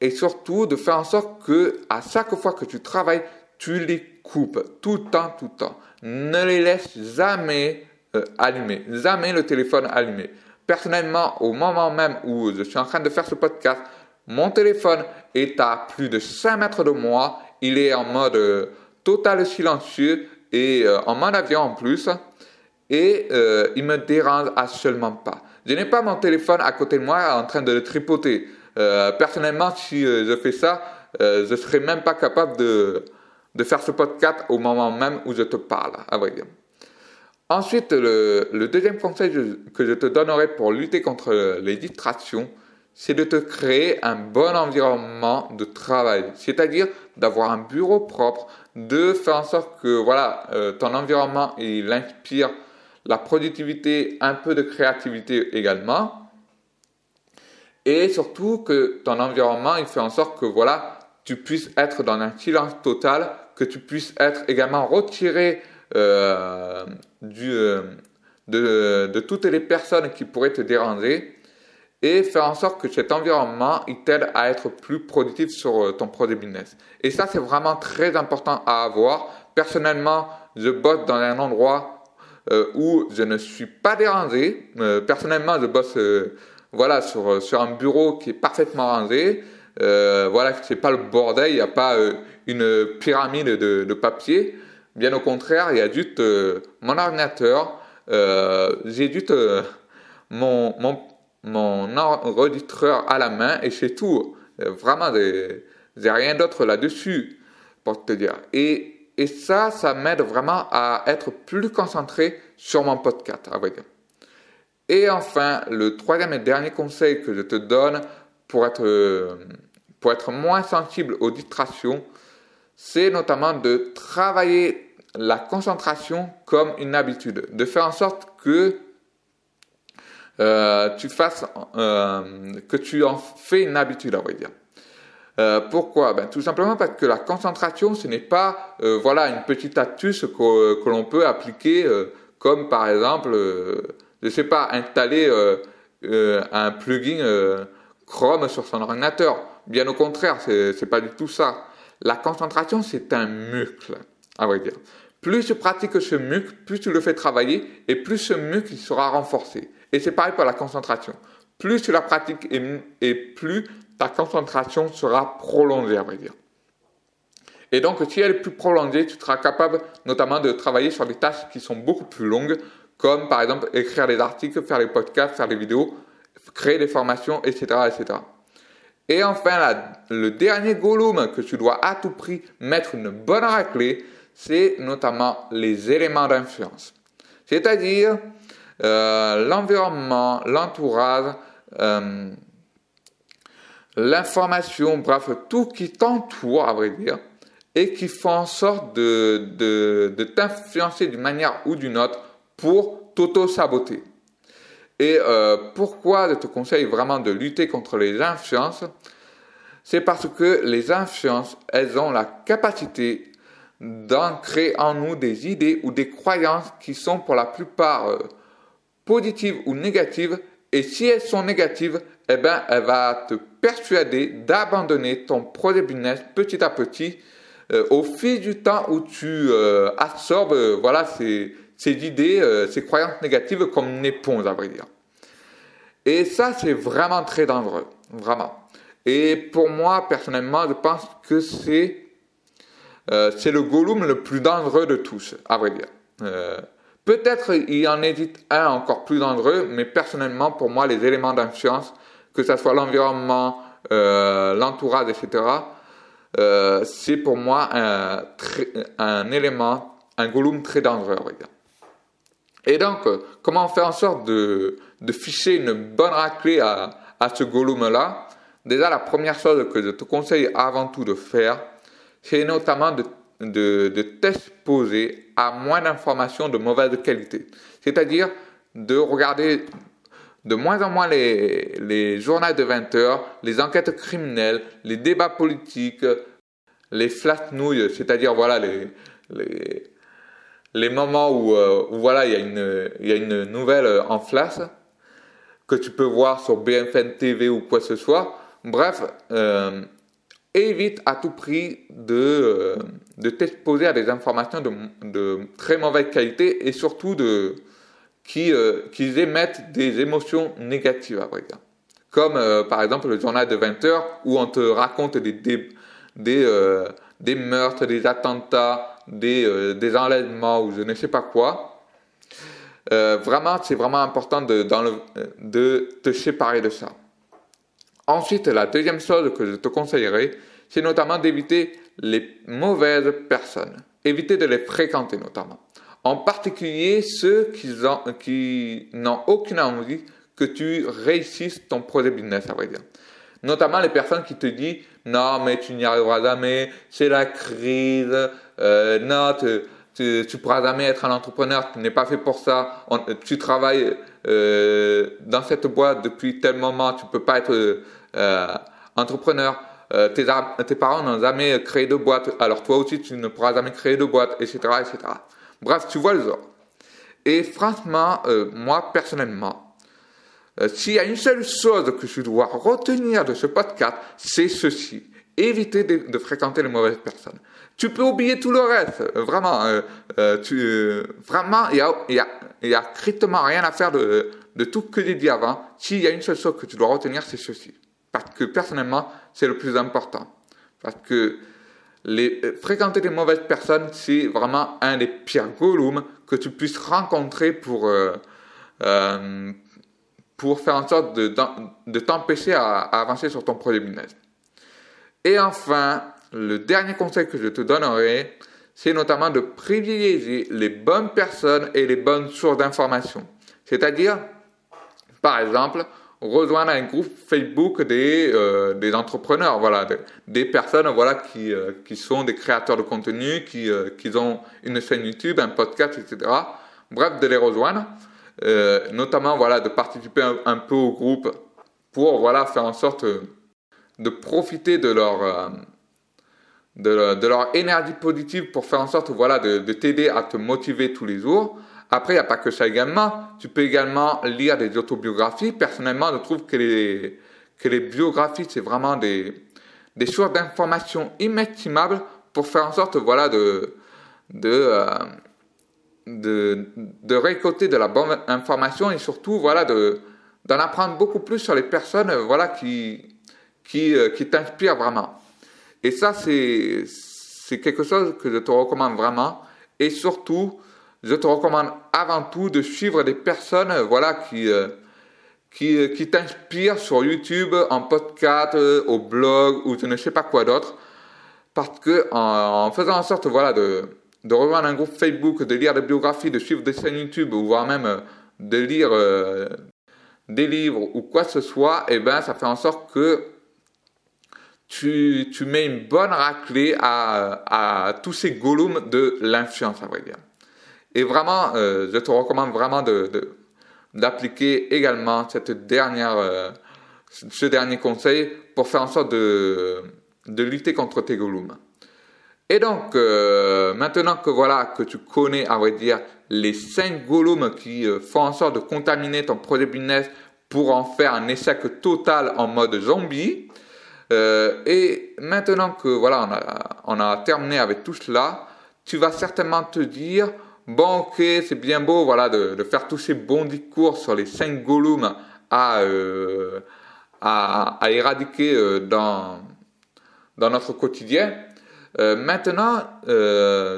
Et surtout de faire en sorte que à chaque fois que tu travailles, tu les coupes tout le temps, tout le temps. Ne les laisse jamais euh, allumés, jamais le téléphone allumé. Personnellement, au moment même où je suis en train de faire ce podcast, mon téléphone est à plus de 5 mètres de moi. Il est en mode euh, total silencieux et euh, en mode avion en plus. Et euh, il me dérange absolument pas. Je n'ai pas mon téléphone à côté de moi en train de le tripoter. personnellement, si je fais ça, je ne serais même pas capable de, de faire ce podcast au moment même où je te parle, à vrai dire. Ensuite, le, deuxième conseil que je te donnerai pour lutter contre les distractions, c'est de te créer un bon environnement de travail, c'est-à-dire d'avoir un bureau propre, de faire en sorte que voilà euh, ton environnement il inspire la productivité, un peu de créativité également, et surtout que ton environnement il fait en sorte que voilà tu puisses être dans un silence total, que tu puisses être également retiré euh, euh, de, toutes les personnes qui pourraient te déranger et faire en sorte que cet environnement il t'aide à être plus productif sur euh, ton projet business. Et ça, c'est vraiment très important à avoir. Personnellement, je bosse dans un endroit où je ne suis pas dérangé. Personnellement, je bosse voilà, sur, sur un bureau qui est parfaitement rangé. voilà, c'est pas le bordel, il n'y a pas une pyramide de, de, papier. Bien au contraire, il y a juste mon ordinateur, j'ai juste mon, mon mon enregistreur à la main et c'est tout. Euh, vraiment, j'ai rien d'autre là-dessus pour te dire. Et, et ça, ça m'aide vraiment à être plus concentré sur mon podcast, à vrai dire. Et enfin, le troisième et dernier conseil que je te donne pour être, pour être moins sensible aux distractions, c'est notamment de travailler la concentration comme une habitude, de faire en sorte que euh, tu fasses, euh, que tu en fais une habitude, à vrai dire. Euh, pourquoi? Ben, Tout simplement parce que la concentration, ce n'est pas voilà, une petite astuce que, que l'on peut appliquer, comme par exemple, je ne sais pas, installer un plugin Chrome sur son ordinateur. Bien au contraire, c'est n'est pas du tout ça. La concentration, c'est un muscle, à vrai dire. Plus tu pratiques ce muscle, plus tu le fais travailler et plus ce muscle sera renforcé. Et c'est pareil pour la concentration. Plus tu la pratiques et, plus ta concentration sera prolongée, à vrai dire. Et donc, si elle est plus prolongée, tu seras capable notamment de travailler sur des tâches qui sont beaucoup plus longues, comme par exemple écrire des articles, faire des podcasts, faire des vidéos, créer des formations, etc. etc. Et enfin, le dernier volume que tu dois à tout prix mettre une bonne raclée, c'est notamment les éléments d'influence. C'est-à-dire euh, l'environnement, l'entourage, euh, l'information, bref, tout qui t'entoure, à vrai dire, et qui fait en sorte de, de, de t'influencer d'une manière ou d'une autre pour t'auto-saboter. Et euh, pourquoi je te conseille vraiment de lutter contre les influences? C'est parce que les influences, elles ont la capacité d'ancrer en nous des idées ou des croyances qui sont pour la plupart euh, positives ou négatives. Et si elles sont négatives, eh ben, elle va te persuader d'abandonner ton projet business petit à petit euh, au fil du temps où tu euh, absorbes voilà, ces, ces idées, ces croyances négatives comme une éponge, à vrai dire. Et ça, c'est vraiment très dangereux, vraiment. Et pour moi, personnellement, je pense que c'est c'est le Gollum le plus dangereux de tous, à vrai dire. Peut-être il en existe un encore plus dangereux, mais personnellement, pour moi, les éléments d'influence, que ce soit l'environnement, l'entourage, etc., c'est pour moi un, élément, un Gollum très dangereux, regarde. Et donc, euh, comment faire en sorte de, de ficher une bonne raclée à, à ce Gollum-là Déjà, la première chose que je te conseille avant tout de faire, c'est notamment de, de, de t'exposer à moins d'informations de mauvaise qualité. C'est-à-dire de regarder de moins en moins les, les journaux de 20 heures, les enquêtes criminelles, les débats politiques, les flat nouilles, c'est-à-dire voilà les, les, les moments où, euh, où voilà, il y, a une, y a une nouvelle euh, en flash que tu peux voir sur BFN TV ou quoi que ce soit. Bref, euh, évite à tout prix de, de t'exposer à des informations de, très mauvaise qualité et surtout de, qui, qui émettent des émotions négatives. Comme par exemple le journal de 20 heures où on te raconte des, des, des, meurtres, des attentats, des, euh, des enlèvements ou je ne sais pas quoi. Euh, vraiment, c'est vraiment important de, de te séparer de ça. Ensuite, la deuxième chose que je te conseillerais, c'est notamment d'éviter les mauvaises personnes. Éviter de les fréquenter notamment. En particulier ceux qui, n'ont aucune envie que tu réussisses ton projet business, à vrai dire. Notamment les personnes qui te disent non mais tu n'y arriveras jamais, c'est la crise, euh, non, tu, tu, pourras jamais être un entrepreneur, tu n'es pas fait pour ça, tu travailles euh, dans cette boîte depuis tel moment, tu peux pas être euh, entrepreneur. Euh, tes, parents n'ont jamais créé de boîte, alors toi aussi tu ne pourras jamais créer de boîte, etc., etc. Bref, tu vois le genre. Et franchement, moi personnellement, s'il y a une seule chose que je dois retenir de ce podcast, c'est ceci. Éviter de, de fréquenter les mauvaises personnes. Tu peux oublier tout le reste. Vraiment, euh, euh, tu, vraiment, il y a, y, a, y a strictement rien à faire de, de tout que j'ai dit avant. S'il y a une seule chose que tu dois retenir, c'est ceci. Parce que personnellement, c'est le plus important. Parce que les, fréquenter des mauvaises personnes, c'est vraiment un des pires golems que tu puisses rencontrer pour, euh, euh, pour faire en sorte de, de t'empêcher à, à avancer sur ton projet business. Et enfin, le dernier conseil que je te donnerai, c'est notamment de privilégier les bonnes personnes et les bonnes sources d'informations. C'est-à-dire, par exemple, rejoindre un groupe Facebook des, euh, des entrepreneurs, voilà, des, personnes voilà, qui, euh, qui sont des créateurs de contenu, qui, euh, qui ont une chaîne YouTube, un podcast, etc. Bref, de les rejoindre, notamment voilà, de participer un, un, peu au groupe pour voilà, faire en sorte de profiter de leur de, leur énergie positive pour faire en sorte voilà, de, de t'aider à te motiver tous les jours. Après, il n'y a pas que ça également. Tu peux également lire des autobiographies. Personnellement, je trouve que les, que les biographies, c'est vraiment des, des sources d'informations inestimables pour faire en sorte voilà, de, de, euh, de, de récolter de la bonne information et surtout voilà, de, d'en apprendre beaucoup plus sur les personnes voilà, qui, qui, euh, qui t'inspirent vraiment. Et ça, c'est, quelque chose que je te recommande vraiment. Et surtout, je te recommande avant tout de suivre des personnes, voilà, qui, euh, qui, euh, qui t'inspirent sur YouTube, en podcast, euh, au blog, ou je ne sais pas quoi d'autre. Parce que en, faisant en sorte, voilà, de, de rejoindre un groupe Facebook, de lire des biographies, de suivre des chaînes YouTube, ou voire même de lire des livres ou quoi que ce soit, eh ben, ça fait en sorte que tu, tu mets une bonne raclée à, à tous ces golems de l'influence, à vrai dire. Et vraiment, euh, je te recommande vraiment de, d'appliquer également cette dernière, euh, ce dernier conseil pour faire en sorte de, de lutter contre tes golems. Et donc, euh, maintenant que voilà, que tu connais, à vrai dire, les 5 golems qui font en sorte de contaminer ton projet business pour en faire un échec total en mode zombie, euh, et maintenant que voilà, on a, terminé avec tout cela, tu vas certainement te dire, bon ok, c'est bien beau voilà, de, faire tous ces bons discours sur les cinq golems à, euh, à, à, éradiquer euh, dans, dans notre quotidien. maintenant,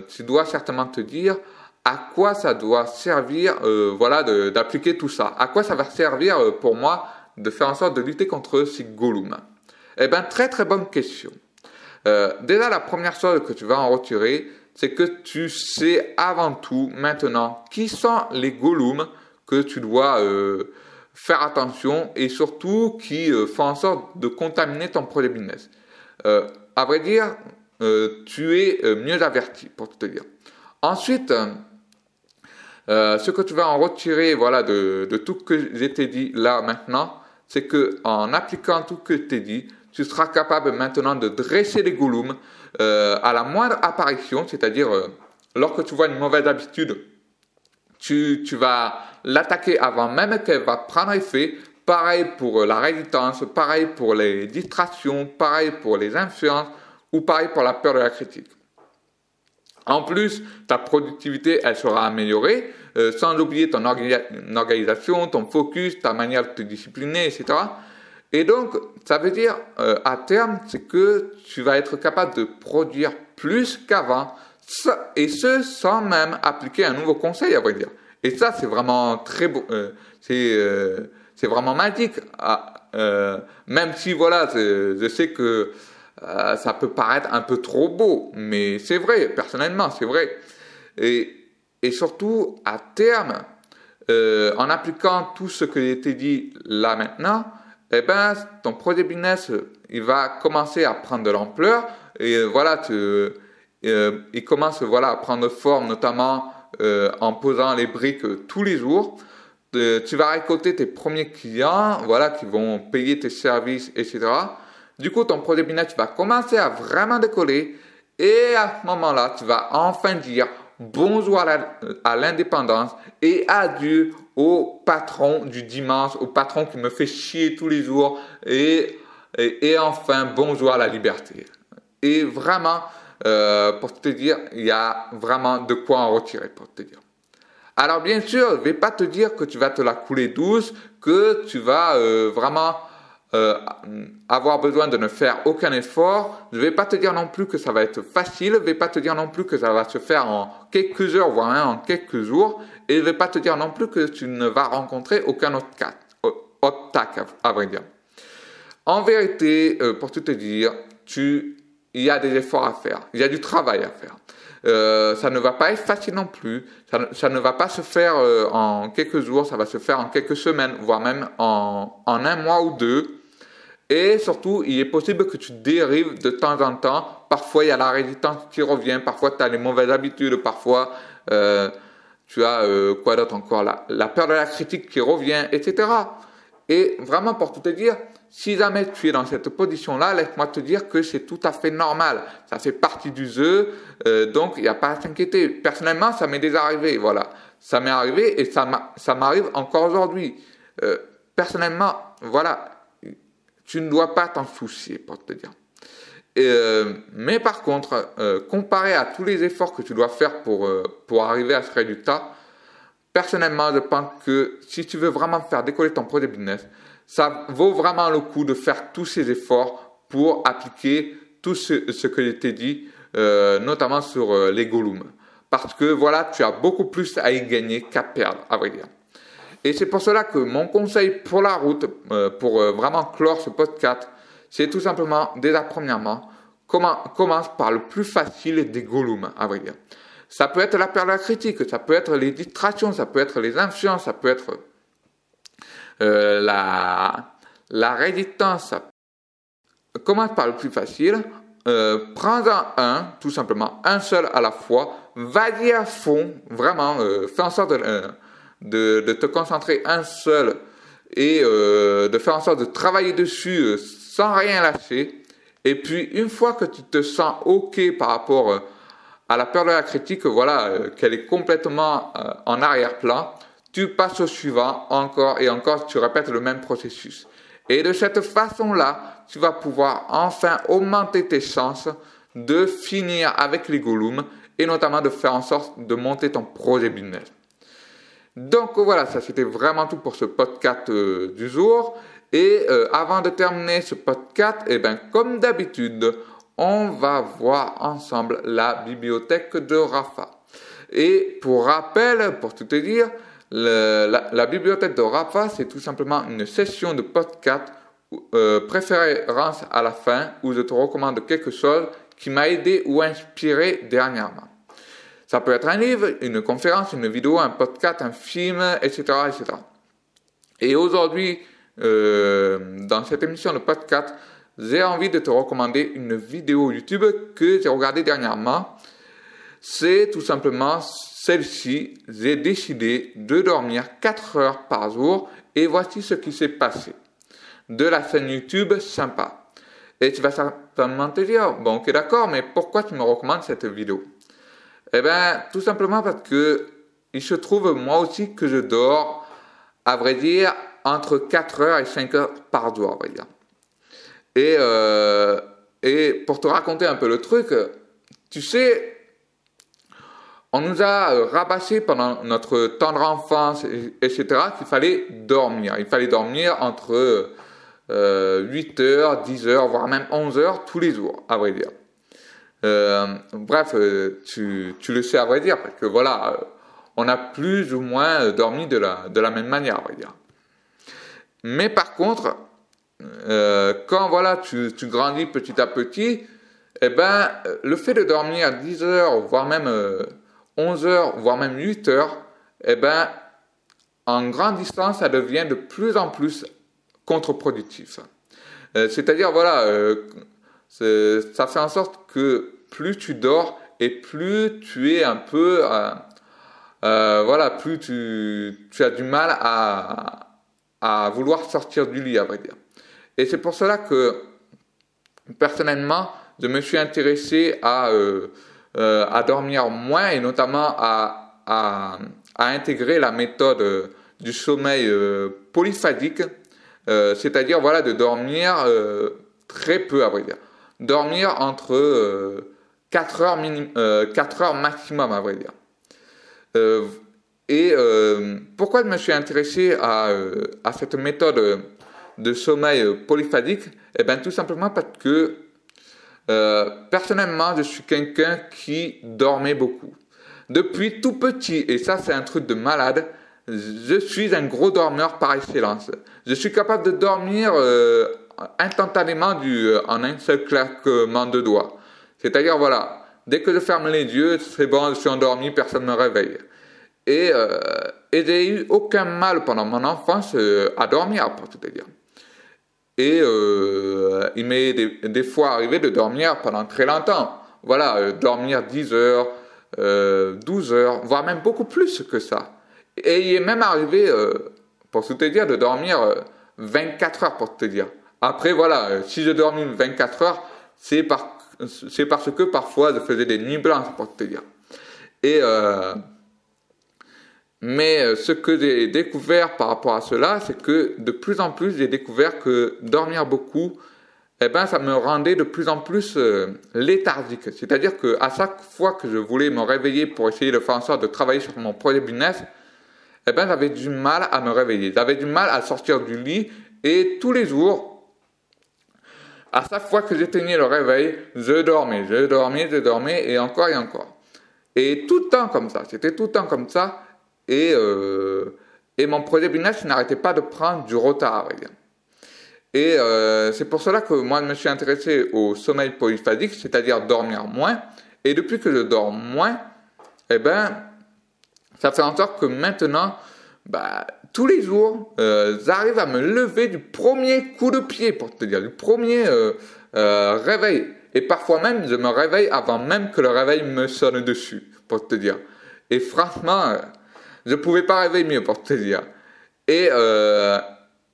tu dois certainement te dire à quoi ça doit servir, voilà, d'appliquer tout ça? À quoi ça va servir pour moi de faire en sorte de lutter contre ces golems Eh bien, très très bonne question. déjà, la première chose que tu vas en retirer, c'est que tu sais avant tout maintenant qui sont les golems que tu dois euh, faire attention et surtout qui euh, font en sorte de contaminer ton projet business. Euh, à vrai dire, tu es mieux averti pour te dire. Ensuite, ce que tu vas en retirer voilà, de, de tout ce que j'ai dit là maintenant, c'est que en appliquant tout ce que je t'ai dit, tu seras capable maintenant de dresser les golems euh, à la moindre apparition, c'est-à-dire euh, lorsque tu vois une mauvaise habitude, tu, vas l'attaquer avant même qu'elle va prendre effet. Pareil pour la résistance, pareil pour les distractions, pareil pour les influences ou pareil pour la peur de la critique. En plus, ta productivité, elle sera améliorée, euh, sans oublier ton organisation, ton focus, ta manière de te discipliner, etc. Et donc, ça veut dire, euh, à terme, c'est que tu vas être capable de produire plus qu'avant, et ce, sans même appliquer un nouveau conseil, à vrai dire. Et ça, c'est vraiment très beau, euh, c'est, euh, c'est vraiment magique. Ah, même si, voilà, je sais que ça peut paraître un peu trop beau, mais c'est vrai, personnellement, c'est vrai. Et, et surtout, à terme, en appliquant tout ce que j'ai été dit là maintenant, eh ben, ton projet business, il va commencer à prendre de l'ampleur et euh, voilà, tu, euh, il commence voilà, à prendre forme, notamment euh, en posant les briques tous les jours. tu vas récolter tes premiers clients, voilà, qui vont payer tes services, etc. Du coup, ton projet business va commencer à vraiment décoller et à ce moment-là, tu vas enfin dire bonjour à l'indépendance et adieu au patron du dimanche, au patron qui me fait chier tous les jours et, et, enfin bonjour à la liberté. Et vraiment, euh, pour te dire, il y a vraiment de quoi en retirer pour te dire. Alors bien sûr, je ne vais pas te dire que tu vas te la couler douce, que tu vas euh, vraiment euh, avoir besoin de ne faire aucun effort. Je ne vais pas te dire non plus que ça va être facile. Je ne vais pas te dire non plus que ça va se faire en quelques heures, voire en quelques jours. Et je ne vais pas te dire non plus que tu ne vas rencontrer aucun autre cas, obstacle, à vrai dire. En vérité, euh, pour te dire, tu, il y a des efforts à faire. Il y a du travail à faire. Euh, ça ne va pas être facile non plus. Ça, ne va pas se faire en quelques jours, ça va se faire en quelques semaines, voire même en, en un mois ou deux. Et surtout, il est possible que tu dérives de temps en temps. Parfois, il y a la résistance qui revient. Parfois, tu as les mauvaises habitudes. Parfois, euh, tu as euh, quoi d'autre encore la, la peur de la critique qui revient, etc. Et vraiment, pour te dire, si jamais tu es dans cette position-là, laisse-moi te dire que c'est tout à fait normal. Ça fait partie du jeu, euh, donc il n'y a pas à s'inquiéter. Personnellement, ça m'est déjà arrivé, voilà. Ça m'est arrivé et ça m'arrive encore aujourd'hui. Euh, personnellement, voilà, tu ne dois pas t'en soucier, pour te dire. Euh, mais par contre, euh, comparé à tous les efforts que tu dois faire pour, euh, pour arriver à ce résultat, personnellement, je pense que si tu veux vraiment faire décoller ton projet business, ça vaut vraiment le coup de faire tous ces efforts pour appliquer tout ce, que je t'ai dit, notamment sur les Gollum. Parce que voilà, tu as beaucoup plus à y gagner qu'à perdre, à vrai dire. Et c'est pour cela que mon conseil pour la route, pour vraiment clore ce podcast, c'est tout simplement, déjà premièrement, commence par le plus facile des golems, à vrai dire. Ça peut être la perte de la critique, ça peut être les distractions, ça peut être les influences, ça peut être euh, la, la résistance. Commence par le plus facile, prends-en un, tout simplement, un seul à la fois, vas-y à fond, vraiment, fais en sorte de de, de te concentrer un seul et euh, de faire en sorte de travailler dessus euh, sans rien lâcher. Et puis, une fois que tu te sens OK par rapport euh, à la peur de la critique, voilà, euh, qu'elle est complètement en arrière-plan, tu passes au suivant encore et encore, tu répètes le même processus. Et de cette façon-là, tu vas pouvoir enfin augmenter tes chances de finir avec les Gollum et notamment de faire en sorte de monter ton projet business. Donc voilà, ça c'était vraiment tout pour ce podcast euh, du jour. Et euh, avant de terminer ce podcast, eh ben, comme d'habitude, on va voir ensemble la bibliothèque de Rafa. Et pour rappel, pour tout te dire, la, bibliothèque de Rafa, c'est tout simplement une session de podcast euh, préférence à la fin où je te recommande quelque chose qui m'a aidé ou inspiré dernièrement. Ça peut être un livre, une conférence, une vidéo, un podcast, un film, etc. etc. Et aujourd'hui, euh, dans cette émission de podcast, j'ai envie de te recommander une vidéo YouTube que j'ai regardée dernièrement. C'est tout simplement celle-ci. J'ai décidé de dormir 4 heures par jour et voici ce qui s'est passé. De la chaîne YouTube sympa. Et tu vas certainement te dire, bon ok d'accord, mais pourquoi tu me recommandes cette vidéo? Eh bien, tout simplement parce que il se trouve moi aussi que je dors, à vrai dire, entre 4 heures et 5 heures par jour, à vrai dire. Et, euh, et pour te raconter un peu le truc, tu sais, on nous a rabassé pendant notre tendre enfance, etc., qu'il fallait dormir. Il fallait dormir entre 8 euh, heures, 10 heures, voire même 11 heures tous les jours, à vrai dire. Euh, bref, tu, tu, le sais à vrai dire, parce que voilà, on a plus ou moins dormi de la, de la même manière, à vrai dire. Mais par contre, euh, quand voilà, tu, tu, grandis petit à petit, eh ben, le fait de dormir 10 heures, voire même 11 euh, heures, voire même 8 heures, eh ben, en grandissant, ça devient de plus en plus contre-productif. Euh, c'est-à-dire, voilà, ça fait en sorte que plus tu dors et plus tu es un peu, voilà, plus tu, tu, as du mal à vouloir sortir du lit, à vrai dire. Et c'est pour cela que, personnellement, je me suis intéressé à, euh, euh, à dormir moins et notamment à, à, à intégrer la méthode euh, du sommeil euh, polyphasique, euh, c'est-à-dire voilà de dormir très peu, à vrai dire. Dormir entre 4 heures, 4 heures maximum, à vrai dire. Et euh, pourquoi je me suis intéressé à, euh, cette méthode de sommeil polyphasique Eh bien, tout simplement parce que euh, personnellement, je suis quelqu'un qui dormait beaucoup. Depuis tout petit, et ça c'est un truc de malade, je suis un gros dormeur par excellence. Je suis capable de dormir euh, instantanément en un seul claquement de doigts. C'est-à-dire, voilà, dès que je ferme les yeux, c'est bon, je suis endormi, personne ne me réveille. Et, euh, et j'ai eu aucun mal pendant mon enfance euh, à dormir, pour te dire. Et euh, il m'est des, fois arrivé de dormir pendant très longtemps. Voilà, dormir 10 heures, 12 heures, voire même beaucoup plus que ça. Et il est même arrivé, pour te dire, de dormir 24 heures, pour te dire. Après, voilà, si je dormis 24 heures, c'est par, parce que parfois je faisais des nuits blanches, pour te dire. Et mais euh, ce que j'ai découvert par rapport à cela, c'est que de plus en plus, j'ai découvert que dormir beaucoup, eh ben, ça me rendait de plus en plus euh, léthargique. C'est-à-dire que à chaque fois que je voulais me réveiller pour essayer de faire en sorte de travailler sur mon projet business, eh ben, j'avais du mal à me réveiller. J'avais du mal à sortir du lit et tous les jours, à chaque fois que j'éteignais le réveil, je dormais, je dormais, je dormais et encore et encore. Et tout le temps comme ça. C'était tout le temps comme ça. Et, euh, et mon projet business n'arrêtait pas de prendre du retard. Et euh, c'est pour cela que moi, je me suis intéressé au sommeil polyphasique, c'est-à-dire dormir moins. Et depuis que je dors moins, eh ben, ça fait en sorte que maintenant, bah, tous les jours, euh, j'arrive à me lever du premier coup de pied, pour te dire, du premier réveil. Et parfois même, je me réveille avant même que le réveil me sonne dessus, pour te dire. Et franchement, je ne pouvais pas rêver mieux pour te dire. Et, euh,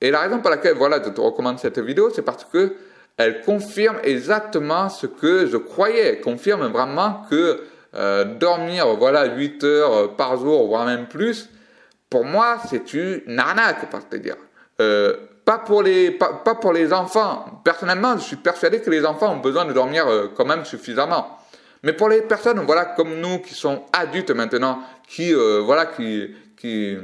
et la raison pour laquelle voilà, je te recommande cette vidéo, c'est parce que elle confirme exactement ce que je croyais. Elle confirme vraiment que euh, dormir voilà 8 heures par jour, voire même plus, pour moi, c'est une arnaque, pour te dire. Euh, pas pour les pas, pour les enfants. Personnellement, je suis persuadé que les enfants ont besoin de dormir euh, quand même suffisamment. Mais pour les personnes, voilà, comme nous qui sont adultes maintenant, qui, euh, voilà, qui, qui,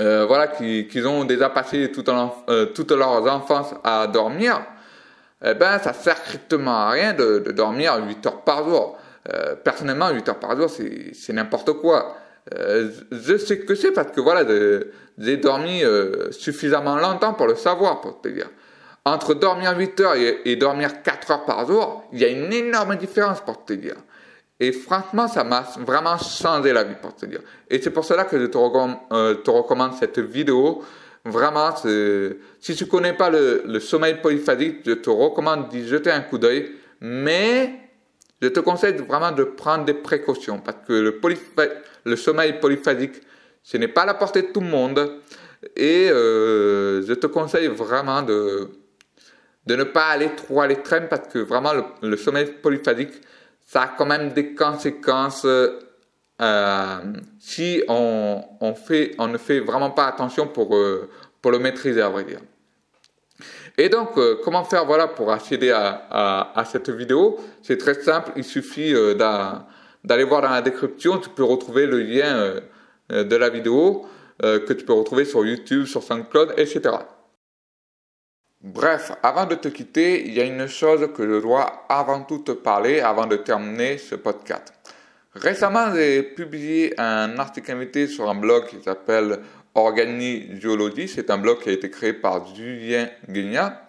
euh, voilà, qui, qui, ont déjà passé toute, euh, toute leur enfance à dormir, eh ben, ça sert strictement à rien de, dormir 8 heures par jour. Euh, personnellement, 8 heures par jour, c'est n'importe quoi. Euh, je sais que c'est parce que voilà, j'ai dormi euh, suffisamment longtemps pour le savoir, pour te dire. Entre dormir 8 heures et, dormir 4 heures par jour, il y a une énorme différence pour te dire. Et franchement, ça m'a vraiment changé la vie pour te dire. Et c'est pour cela que je te, te recommande cette vidéo Vraiment, si tu connais pas le, sommeil polyphasique, je te recommande d'y jeter un coup d'œil. Mais je te conseille vraiment de prendre des précautions parce que le, le sommeil polyphasique, ce n'est pas à la portée de tout le monde. Et euh, je te conseille vraiment de, de ne pas aller trop à l'extrême parce que vraiment le, sommeil polyphasique, ça a quand même des conséquences euh, si on, on, fait, on ne fait vraiment pas attention pour, euh, pour le maîtriser, à vrai dire. Et donc, euh, comment faire voilà, pour accéder à, à, à cette vidéo? C'est très simple, il suffit d'aller voir dans la description, tu peux retrouver le lien de la vidéo que tu peux retrouver sur YouTube, sur SoundCloud, etc. Bref, avant de te quitter, il y a une chose que je dois avant tout te parler avant de terminer ce podcast. Récemment, j'ai publié un article invité sur un blog qui s'appelle Organi C'est un blog qui a été créé par Julien Guigna.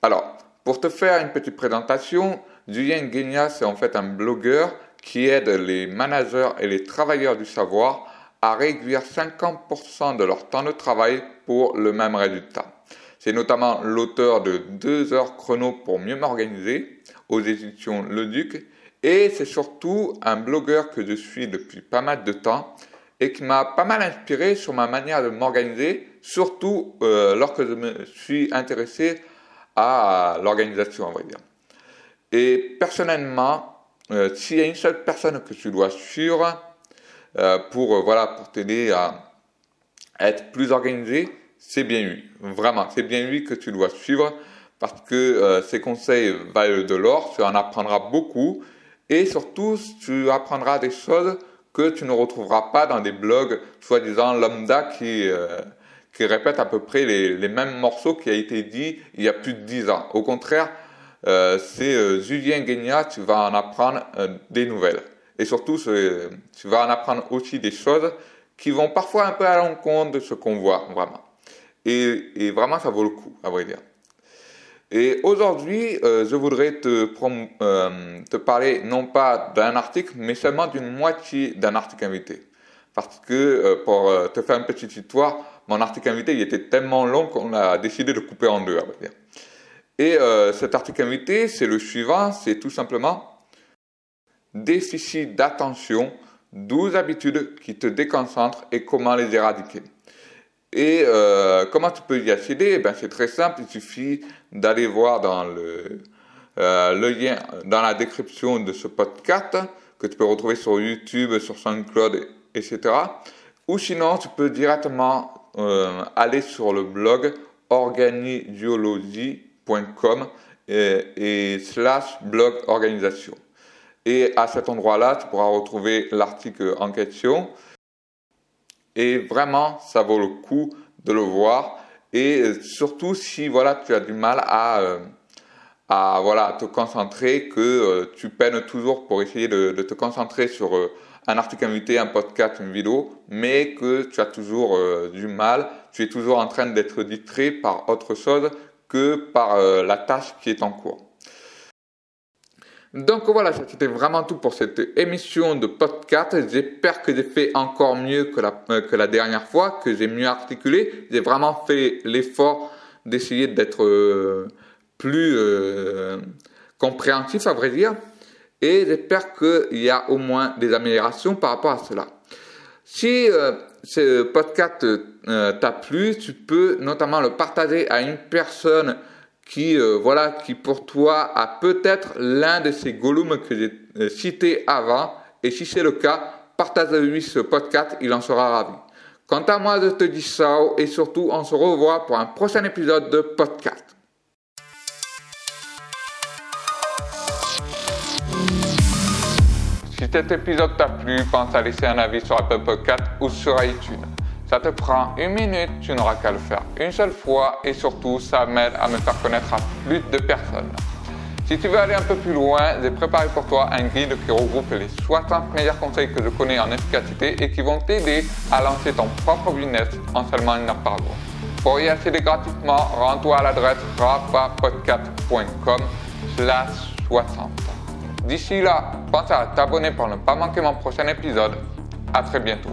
Alors, pour te faire une petite présentation, Julien Guigna, c'est en fait un blogueur qui aide les managers et les travailleurs du savoir à réduire 50% de leur temps de travail pour le même résultat. C'est notamment l'auteur de 2 heures chrono pour mieux m'organiser aux éditions Le Duc et c'est surtout un blogueur que je suis depuis pas mal de temps et qui m'a pas mal inspiré sur ma manière de m'organiser, surtout euh, lorsque je me suis intéressé à l'organisation, on va dire. Et personnellement, euh, s'il y a une seule personne que tu dois suivre euh, pour voilà pour t'aider à être plus organisé, c'est bien lui. Vraiment, c'est bien lui que tu dois suivre parce que ses conseils valent de l'or, tu en apprendras beaucoup et surtout, tu apprendras des choses que tu ne retrouveras pas dans des blogs, soi-disant lambda, qui, euh, qui répètent à peu près les, mêmes morceaux qui a été dit il y a plus de dix ans. Au contraire, euh, c'est euh, Julien Guignat, tu vas en apprendre euh, des nouvelles. Et surtout, tu vas en apprendre aussi des choses qui vont parfois un peu à l'encontre de ce qu'on voit, vraiment. Et, et vraiment, ça vaut le coup, à vrai dire. Et aujourd'hui, euh, je voudrais te, euh, te, parler non pas d'un article, mais seulement d'une moitié d'un article invité. Parce que, euh, pour te faire une petite histoire, mon article invité, il était tellement long qu'on a décidé de couper en deux, à vrai dire. Et cet article invité, c'est le suivant, c'est tout simplement déficit d'attention, 12 habitudes qui te déconcentrent et comment les éradiquer. Et euh, comment tu peux y accéder? Eh ben, C'est très simple, il suffit d'aller voir dans le, euh, le lien dans la description de ce podcast que tu peux retrouver sur YouTube, sur SoundCloud, etc. Ou sinon, tu peux directement euh, aller sur le blog organidiologie.com et, et slash blog organisation. Et à cet endroit-là, tu pourras retrouver l'article en question et vraiment, ça vaut le coup de le voir. Et surtout si voilà, tu as du mal à, euh, à voilà, te concentrer, que euh, tu peines toujours pour essayer de, te concentrer sur euh, un article invité, un podcast, une vidéo, mais que tu as toujours du mal, tu es toujours en train d'être distrait par autre chose que par la tâche qui est en cours. Donc voilà, c'était vraiment tout pour cette émission de podcast. J'espère que j'ai fait encore mieux que la, euh, dernière fois, que j'ai mieux articulé. J'ai vraiment fait l'effort d'essayer d'être euh, plus euh, compréhensif, à vrai dire. Et j'espère qu'il y a au moins des améliorations par rapport à cela. Si ce podcast t'a plu, tu peux notamment le partager à une personne qui, euh, voilà, qui pour toi a peut-être l'un de ces Gollum que j'ai euh, cité avant. Et si c'est le cas, partage-lui ce podcast, il en sera ravi. Quant à moi, je te dis ça et surtout, on se revoit pour un prochain épisode de podcast. Si cet épisode t'a plu, pense à laisser un avis sur Apple Podcast ou sur iTunes. Ça te prend une minute, tu n'auras qu'à le faire une seule fois et surtout ça m'aide à me faire connaître à plus de personnes. Si tu veux aller un peu plus loin, j'ai préparé pour toi un guide qui regroupe les 60 meilleurs conseils que je connais en efficacité et qui vont t'aider à lancer ton propre business en seulement une heure par jour. Pour y accéder gratuitement, rends-toi à l'adresse rapapodcast.com slash 60. D'ici là, pense à t'abonner pour ne pas manquer mon prochain épisode. À très bientôt.